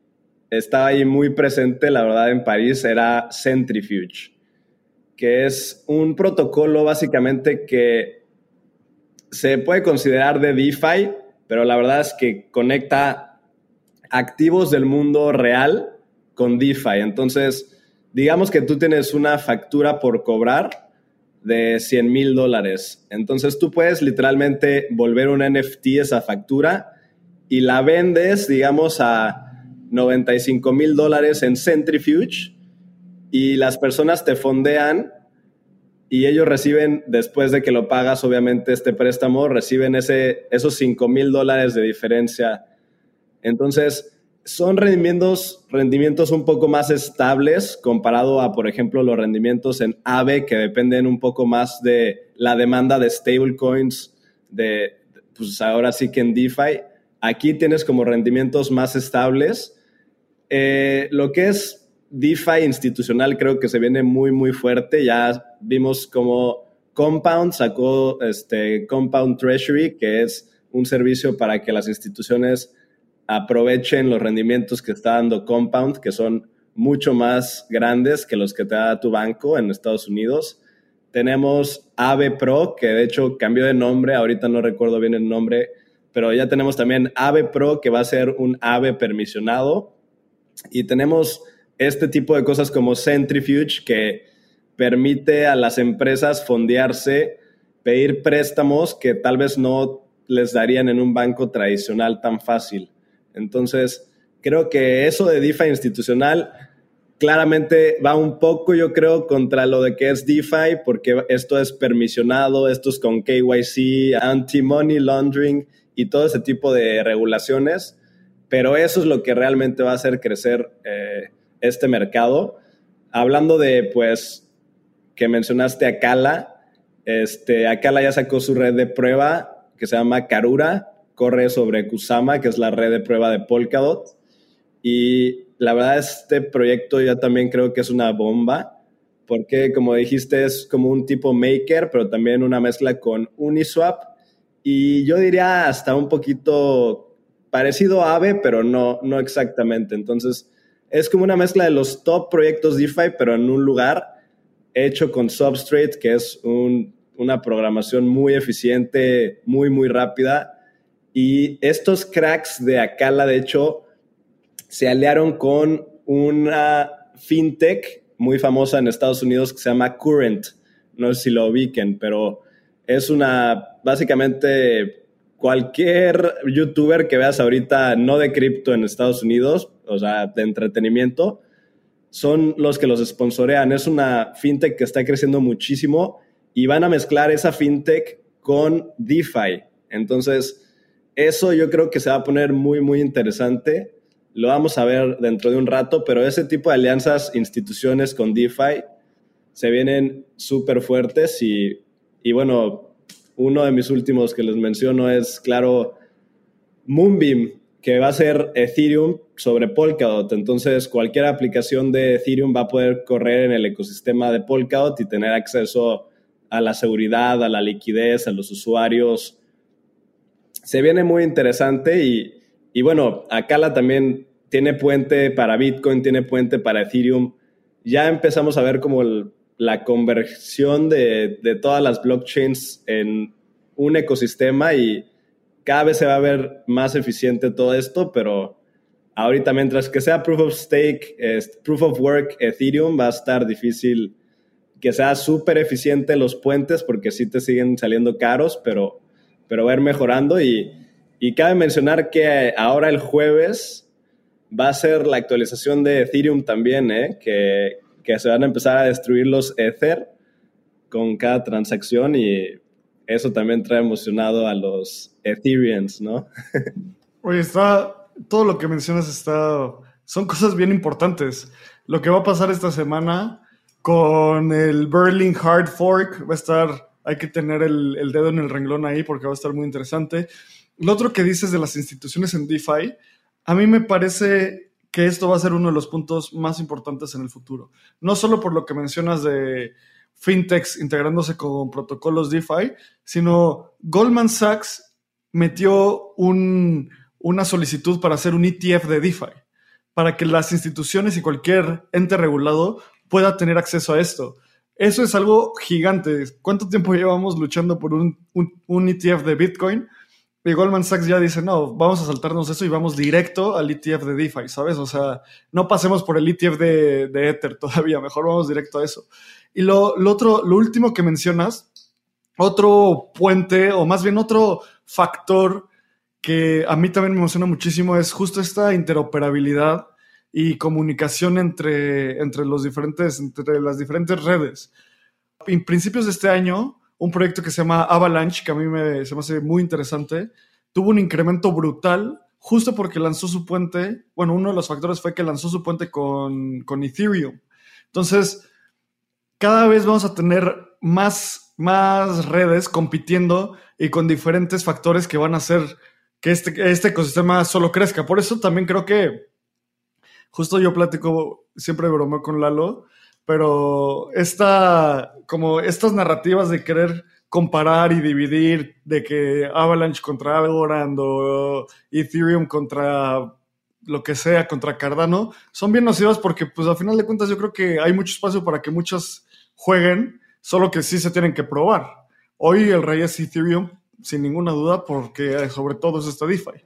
estaba ahí muy presente, la verdad, en París, era Centrifuge, que es un protocolo básicamente que se puede considerar de DeFi, pero la verdad es que conecta activos del mundo real con DeFi. Entonces, digamos que tú tienes una factura por cobrar de 100 mil dólares. Entonces tú puedes literalmente volver un NFT esa factura y la vendes, digamos, a 95 mil dólares en Centrifuge y las personas te fondean y ellos reciben, después de que lo pagas, obviamente, este préstamo, reciben ese, esos 5 mil dólares de diferencia. Entonces, son rendimientos, rendimientos un poco más estables comparado a, por ejemplo, los rendimientos en AVE, que dependen un poco más de la demanda de stablecoins, de, pues ahora sí que en DeFi. Aquí tienes como rendimientos más estables. Eh, lo que es DeFi institucional creo que se viene muy, muy fuerte. Ya vimos como Compound sacó este Compound Treasury, que es un servicio para que las instituciones aprovechen los rendimientos que está dando Compound, que son mucho más grandes que los que te da tu banco en Estados Unidos. Tenemos Ave Pro, que de hecho cambió de nombre, ahorita no recuerdo bien el nombre, pero ya tenemos también Ave Pro, que va a ser un Ave permisionado. Y tenemos este tipo de cosas como Centrifuge, que permite a las empresas fondearse, pedir préstamos que tal vez no les darían en un banco tradicional tan fácil. Entonces, creo que eso de DeFi institucional claramente va un poco, yo creo, contra lo de que es DeFi, porque esto es permisionado, esto es con KYC, anti-money laundering y todo ese tipo de regulaciones, pero eso es lo que realmente va a hacer crecer eh, este mercado. Hablando de, pues, que mencionaste a Kala, este, Akala ya sacó su red de prueba que se llama Karura, corre sobre Kusama, que es la red de prueba de Polkadot. Y la verdad, este proyecto ya también creo que es una bomba, porque como dijiste, es como un tipo maker, pero también una mezcla con Uniswap. Y yo diría hasta un poquito parecido a Aave, pero no, no exactamente. Entonces, es como una mezcla de los top proyectos DeFi, pero en un lugar hecho con Substrate, que es un una programación muy eficiente, muy, muy rápida. Y estos cracks de Acala, de hecho, se aliaron con una fintech muy famosa en Estados Unidos que se llama Current. No sé si lo ubiquen, pero es una, básicamente, cualquier youtuber que veas ahorita, no de cripto en Estados Unidos, o sea, de entretenimiento, son los que los sponsorean. Es una fintech que está creciendo muchísimo y van a mezclar esa fintech con DeFi. Entonces, eso yo creo que se va a poner muy, muy interesante. Lo vamos a ver dentro de un rato, pero ese tipo de alianzas, instituciones con DeFi, se vienen súper fuertes y, y bueno, uno de mis últimos que les menciono es, claro, Moonbeam, que va a ser Ethereum sobre Polkadot. Entonces, cualquier aplicación de Ethereum va a poder correr en el ecosistema de Polkadot y tener acceso a la seguridad, a la liquidez, a los usuarios. Se viene muy interesante y, y bueno, Acala también tiene puente para Bitcoin, tiene puente para Ethereum. Ya empezamos a ver como el, la conversión de, de, todas las blockchains en un ecosistema y cada vez se va a ver más eficiente todo esto, pero ahorita mientras que sea proof of stake, proof of work, Ethereum, va a estar difícil que sea súper eficiente los puentes porque sí te siguen saliendo caros, pero, pero va a ir mejorando y, y cabe mencionar que ahora el jueves va a ser la actualización de Ethereum también, ¿eh? que, que se van a empezar a destruir los Ether con cada transacción y eso también trae emocionado a los Ethereans, ¿no? Oye, está, todo lo que mencionas está, son cosas bien importantes. Lo que va a pasar esta semana con el Berlin Hard Fork va a estar, hay que tener el, el dedo en el renglón ahí porque va a estar muy interesante. Lo otro que dices de las instituciones en DeFi, a mí me parece que esto va a ser uno de los puntos más importantes en el futuro. No solo por lo que mencionas de fintechs integrándose con protocolos DeFi, sino Goldman Sachs metió un, una solicitud para hacer un ETF de DeFi, para que las instituciones y cualquier ente regulado pueda tener acceso a esto. Eso es algo gigante. ¿Cuánto tiempo llevamos luchando por un, un, un ETF de Bitcoin? Y Goldman Sachs ya dice, no, vamos a saltarnos eso y vamos directo al ETF de DeFi, ¿sabes? O sea, no pasemos por el ETF de, de Ether todavía, mejor vamos directo a eso. Y lo, lo, otro, lo último que mencionas, otro puente, o más bien otro factor que a mí también me emociona muchísimo es justo esta interoperabilidad y comunicación entre, entre, los diferentes, entre las diferentes redes. En principios de este año, un proyecto que se llama Avalanche, que a mí me, se me hace muy interesante, tuvo un incremento brutal justo porque lanzó su puente, bueno, uno de los factores fue que lanzó su puente con, con Ethereum. Entonces, cada vez vamos a tener más, más redes compitiendo y con diferentes factores que van a hacer que este, este ecosistema solo crezca. Por eso también creo que, justo yo platico, siempre bromeo con Lalo, pero esta, como estas narrativas de querer comparar y dividir, de que Avalanche contra Algorand o Ethereum contra lo que sea, contra Cardano, son bien nocivas porque, pues, a final de cuentas, yo creo que hay mucho espacio para que muchos jueguen, solo que sí se tienen que probar. Hoy el rey es Ethereum, sin ninguna duda, porque sobre todo es esta DeFi.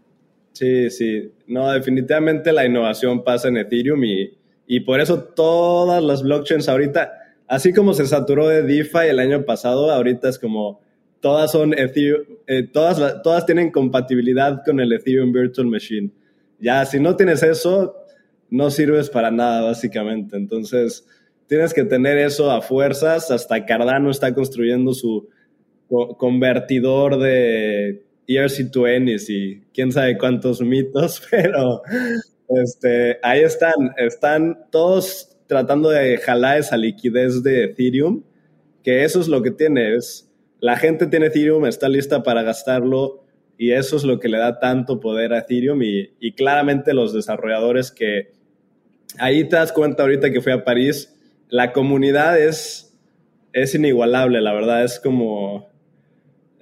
Sí, sí. No, definitivamente la innovación pasa en Ethereum y y por eso todas las blockchains ahorita, así como se saturó de DeFi el año pasado, ahorita es como todas son Ethereum, eh, todas, todas tienen compatibilidad con el Ethereum Virtual Machine. Ya, si no tienes eso, no sirves para nada, básicamente. Entonces, tienes que tener eso a fuerzas. Hasta Cardano está construyendo su convertidor de ERC20 y quién sabe cuántos mitos, pero este, ahí están, están todos tratando de jalar esa liquidez de Ethereum, que eso es lo que tiene, es, la gente tiene Ethereum, está lista para gastarlo y eso es lo que le da tanto poder a Ethereum y, claramente los desarrolladores que ahí te das cuenta ahorita que fui a París, la comunidad es, es inigualable, la verdad, es como,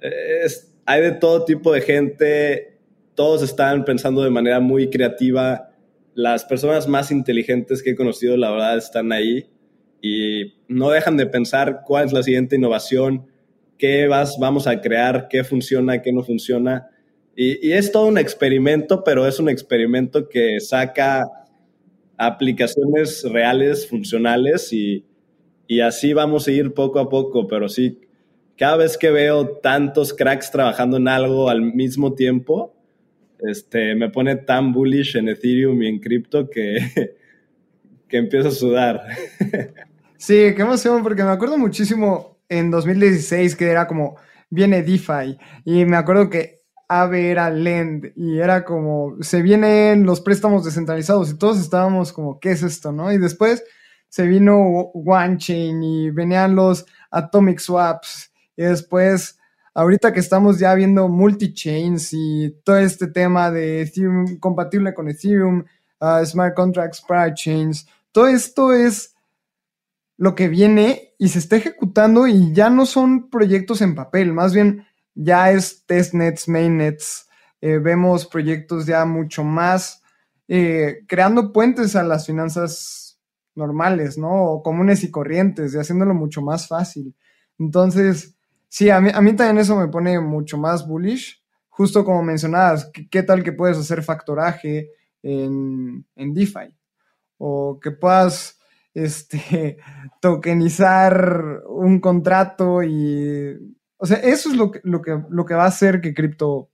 es, hay de todo tipo de gente, todos están pensando de manera muy creativa, las personas más inteligentes que he conocido, la verdad, están ahí y no dejan de pensar cuál es la siguiente innovación, qué vas, vamos a crear, qué funciona, qué no funciona. Y, es todo un experimento, pero es un experimento que saca aplicaciones reales, funcionales y, y así vamos a ir poco a poco, pero sí, cada vez que veo tantos cracks trabajando en algo al mismo tiempo, este, me pone tan bullish en Ethereum y en cripto que, que empiezo a sudar. Sí, qué emoción, porque me acuerdo muchísimo en 2016 que era como, viene DeFi, y me acuerdo que AVE era Lend, y era como, se vienen los préstamos descentralizados, y todos estábamos como, ¿qué es esto, no? Y después se vino OneChain, y venían los Atomic Swaps, y después, ahorita que estamos ya viendo multi-chains y todo este tema de Ethereum compatible con Ethereum, uh, Smart Contracts, Chains, todo esto es lo que viene y se está ejecutando y ya no son proyectos en papel, más bien ya es testnets, mainnets, eh, vemos proyectos ya mucho más eh, creando puentes a las finanzas normales, ¿no? O comunes y corrientes, y haciéndolo mucho más fácil. Entonces, sí, a mí, a mí también eso me pone mucho más bullish, justo como mencionabas, ¿qué, tal que puedes hacer factoraje en, en DeFi? O que puedas este, tokenizar un contrato y... O sea, eso es lo que, lo que, lo que va a hacer que cripto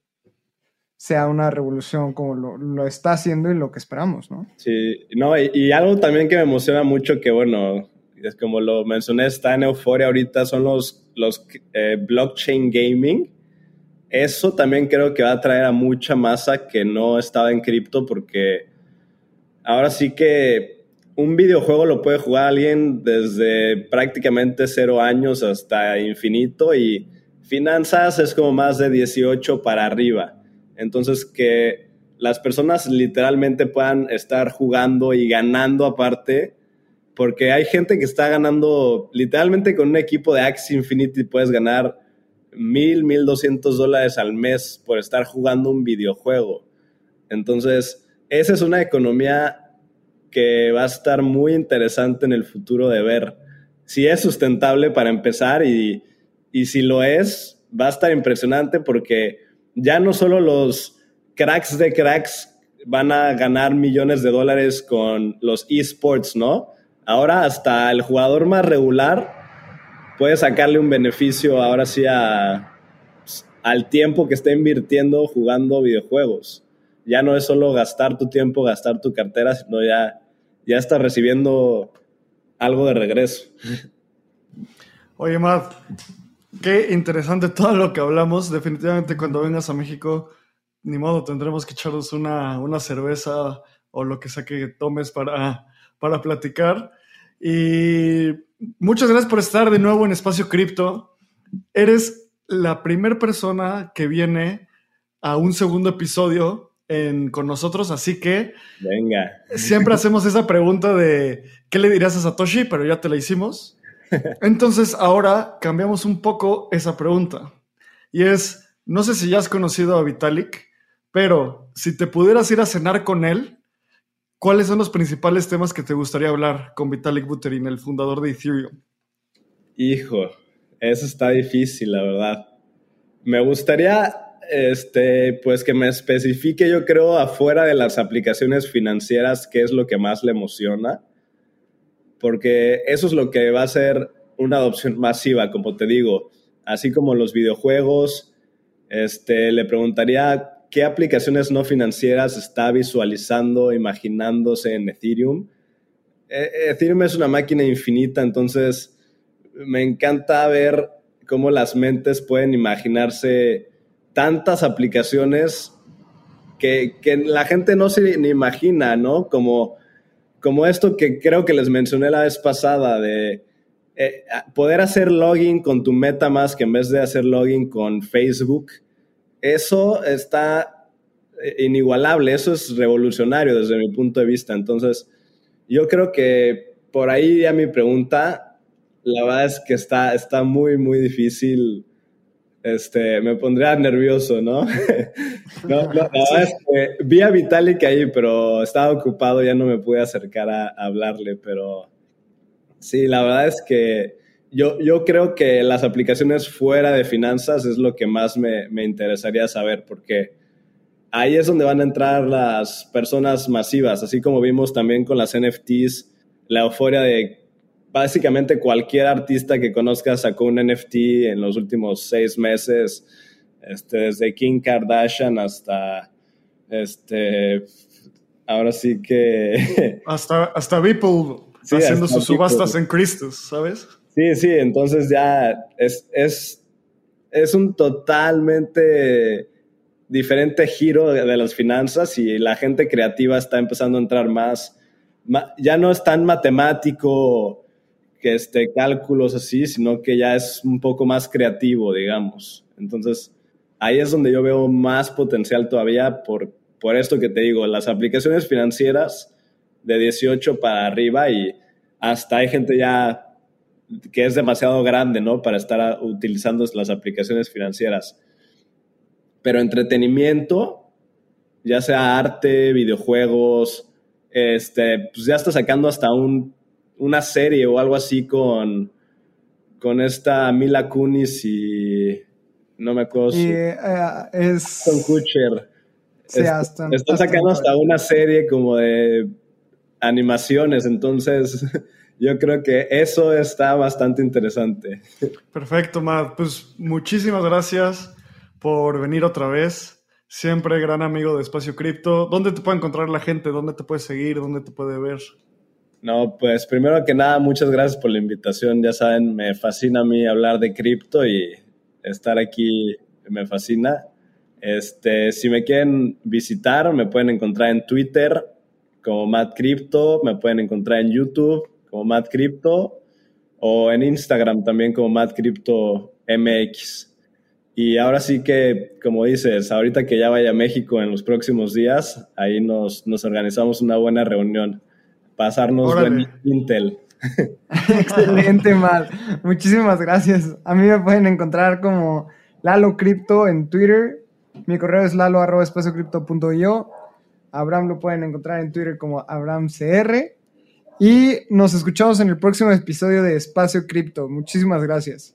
sea una revolución como lo, está haciendo y lo que esperamos, ¿no? Sí, no, y, algo también que me emociona mucho que, bueno, es como lo mencioné, está en euforia ahorita, son los, los eh, blockchain gaming. Eso también creo que va a traer a mucha masa que no estaba en cripto porque ahora sí que un videojuego lo puede jugar alguien desde prácticamente cero años hasta infinito y finanzas es como más de 18 para arriba. Entonces que las personas literalmente puedan estar jugando y ganando aparte, porque hay gente que está ganando literalmente con un equipo de Axie Infinity puedes ganar mil, mil doscientos dólares al mes por estar jugando un videojuego. Entonces, esa es una economía que va a estar muy interesante en el futuro de ver si es sustentable para empezar y, y si lo es, va a estar impresionante porque ya no solo los cracks de cracks van a ganar millones de dólares con los esports, ¿no? Ahora hasta el jugador más regular puede sacarle un beneficio ahora sí a, al tiempo que está invirtiendo jugando videojuegos. Ya no es solo gastar tu tiempo, gastar tu cartera, sino ya ya está recibiendo algo de regreso. Oye, Matt, qué interesante todo lo que hablamos. Definitivamente cuando vengas a México, ni modo, tendremos que echarnos una, una cerveza o lo que sea que tomes para, para platicar. Y muchas gracias por estar de nuevo en Espacio Cripto. Eres la primera persona que viene a un segundo episodio con nosotros, así que... Venga. Siempre hacemos esa pregunta de, ¿qué le dirías a Satoshi? Pero ya te la hicimos. Entonces ahora cambiamos un poco esa pregunta. Y es, no sé si ya has conocido a Vitalik, pero si te pudieras ir a cenar con él, ¿cuáles son los principales temas que te gustaría hablar con Vitalik Buterin, el fundador de Ethereum? Hijo, eso está difícil, la verdad. Me gustaría este, pues que me especifique, yo creo, afuera de las aplicaciones financieras, qué es lo que más le emociona, porque eso es lo que va a ser una adopción masiva, como te digo, así como los videojuegos. Este, le preguntaría qué aplicaciones no financieras está visualizando, imaginándose en Ethereum. E, Ethereum es una máquina infinita, entonces me encanta ver cómo las mentes pueden imaginarse tantas aplicaciones que, la gente no se ni imagina, ¿no? Como, como esto que creo que les mencioné la vez pasada de eh, poder hacer login con tu MetaMask en vez de hacer login con Facebook. Eso está eh, inigualable, eso es revolucionario desde mi punto de vista. Entonces, yo creo que por ahí ya mi pregunta, la verdad es que está, está muy, muy difícil este, me pondría nervioso, ¿no? no, la verdad es que vi a Vitalik ahí, pero estaba ocupado, ya no me pude acercar a, hablarle, pero sí, la verdad es que yo, yo creo que las aplicaciones fuera de finanzas es lo que más me, me interesaría saber, porque ahí es donde van a entrar las personas masivas, así como vimos también con las NFTs, la euforia de básicamente cualquier artista que conozca sacó un NFT en los últimos seis meses, este, desde Kim Kardashian hasta, este, ahora sí que... hasta, hasta Beeple haciendo sus subastas en Christus, ¿sabes? Sí, sí, entonces ya es, es, es un totalmente diferente giro de, de, las finanzas y la gente creativa está empezando a entrar más, ya no es tan matemático que este, cálculos así, sino que ya es un poco más creativo, digamos. Entonces, ahí es donde yo veo más potencial todavía por, por esto que te digo, las aplicaciones financieras de 18 para arriba y hasta hay gente ya que es demasiado grande, ¿no? Para estar utilizando las aplicaciones financieras pero entretenimiento, ya sea arte, videojuegos, este, pues ya está sacando hasta un, una serie o algo así con, con esta Mila Kunis y no me acuerdo. Y, uh, es... Con Kutcher. Sí, hasta, están sacando hasta una serie como de animaciones, entonces yo creo que eso está bastante interesante. Perfecto, Matt. Pues muchísimas gracias por venir otra vez. Siempre gran amigo de Espacio Cripto. ¿Dónde te puede encontrar la gente? ¿Dónde te puede seguir? ¿Dónde te puede ver? No, pues primero que nada, muchas gracias por la invitación. Ya saben, me fascina a mí hablar de cripto y estar aquí me fascina. Este, si me quieren visitar, me pueden encontrar en Twitter como Matt Crypto, me pueden encontrar en YouTube como Matt Crypto o en Instagram también como Matt Crypto MX. Y ahora sí que, como dices, ahorita que ya vaya a México en los próximos días, ahí nos, nos organizamos una buena reunión. Pasarnos buen Intel. Excelente, Mal. Muchísimas gracias. A mí me pueden encontrar como Lalo Crypto en Twitter. Mi correo es lalo.espaciocripto.io. Abraham lo pueden encontrar en Twitter como AbrahamCR. Y nos escuchamos en el próximo episodio de Espacio Cripto. Muchísimas gracias.